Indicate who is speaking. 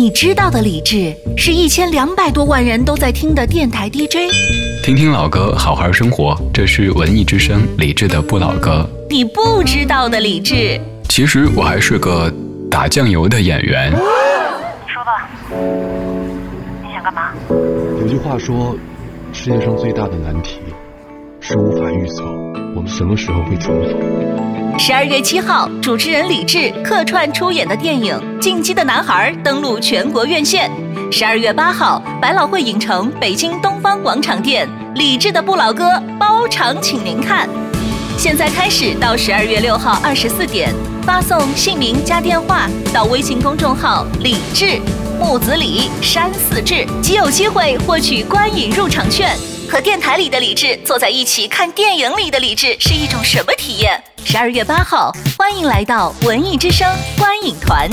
Speaker 1: 你知道的李智是一千两百多万人都在听的电台 DJ。
Speaker 2: 听听老歌，好好生活。这是文艺之声李智的不老歌。
Speaker 1: 你不知道的李智，
Speaker 2: 其实我还是个打酱油的演员。
Speaker 3: 你说吧，你想干嘛？
Speaker 4: 有句话说，世界上最大的难题是无法预测我们什么时候会重逢。
Speaker 1: 十二月七号，主持人李志客串出演的电影《进击的男孩》登陆全国院线。十二月八号，百老汇影城北京东方广场店，李志的不老歌包场，请您看。现在开始到十二月六号二十四点，发送姓名加电话到微信公众号“李志木子李山四志”，即有机会获取观影入场券。和电台里的李智坐在一起看电影里的李智是一种什么体验？十二月八号，欢迎来到文艺之声观影团。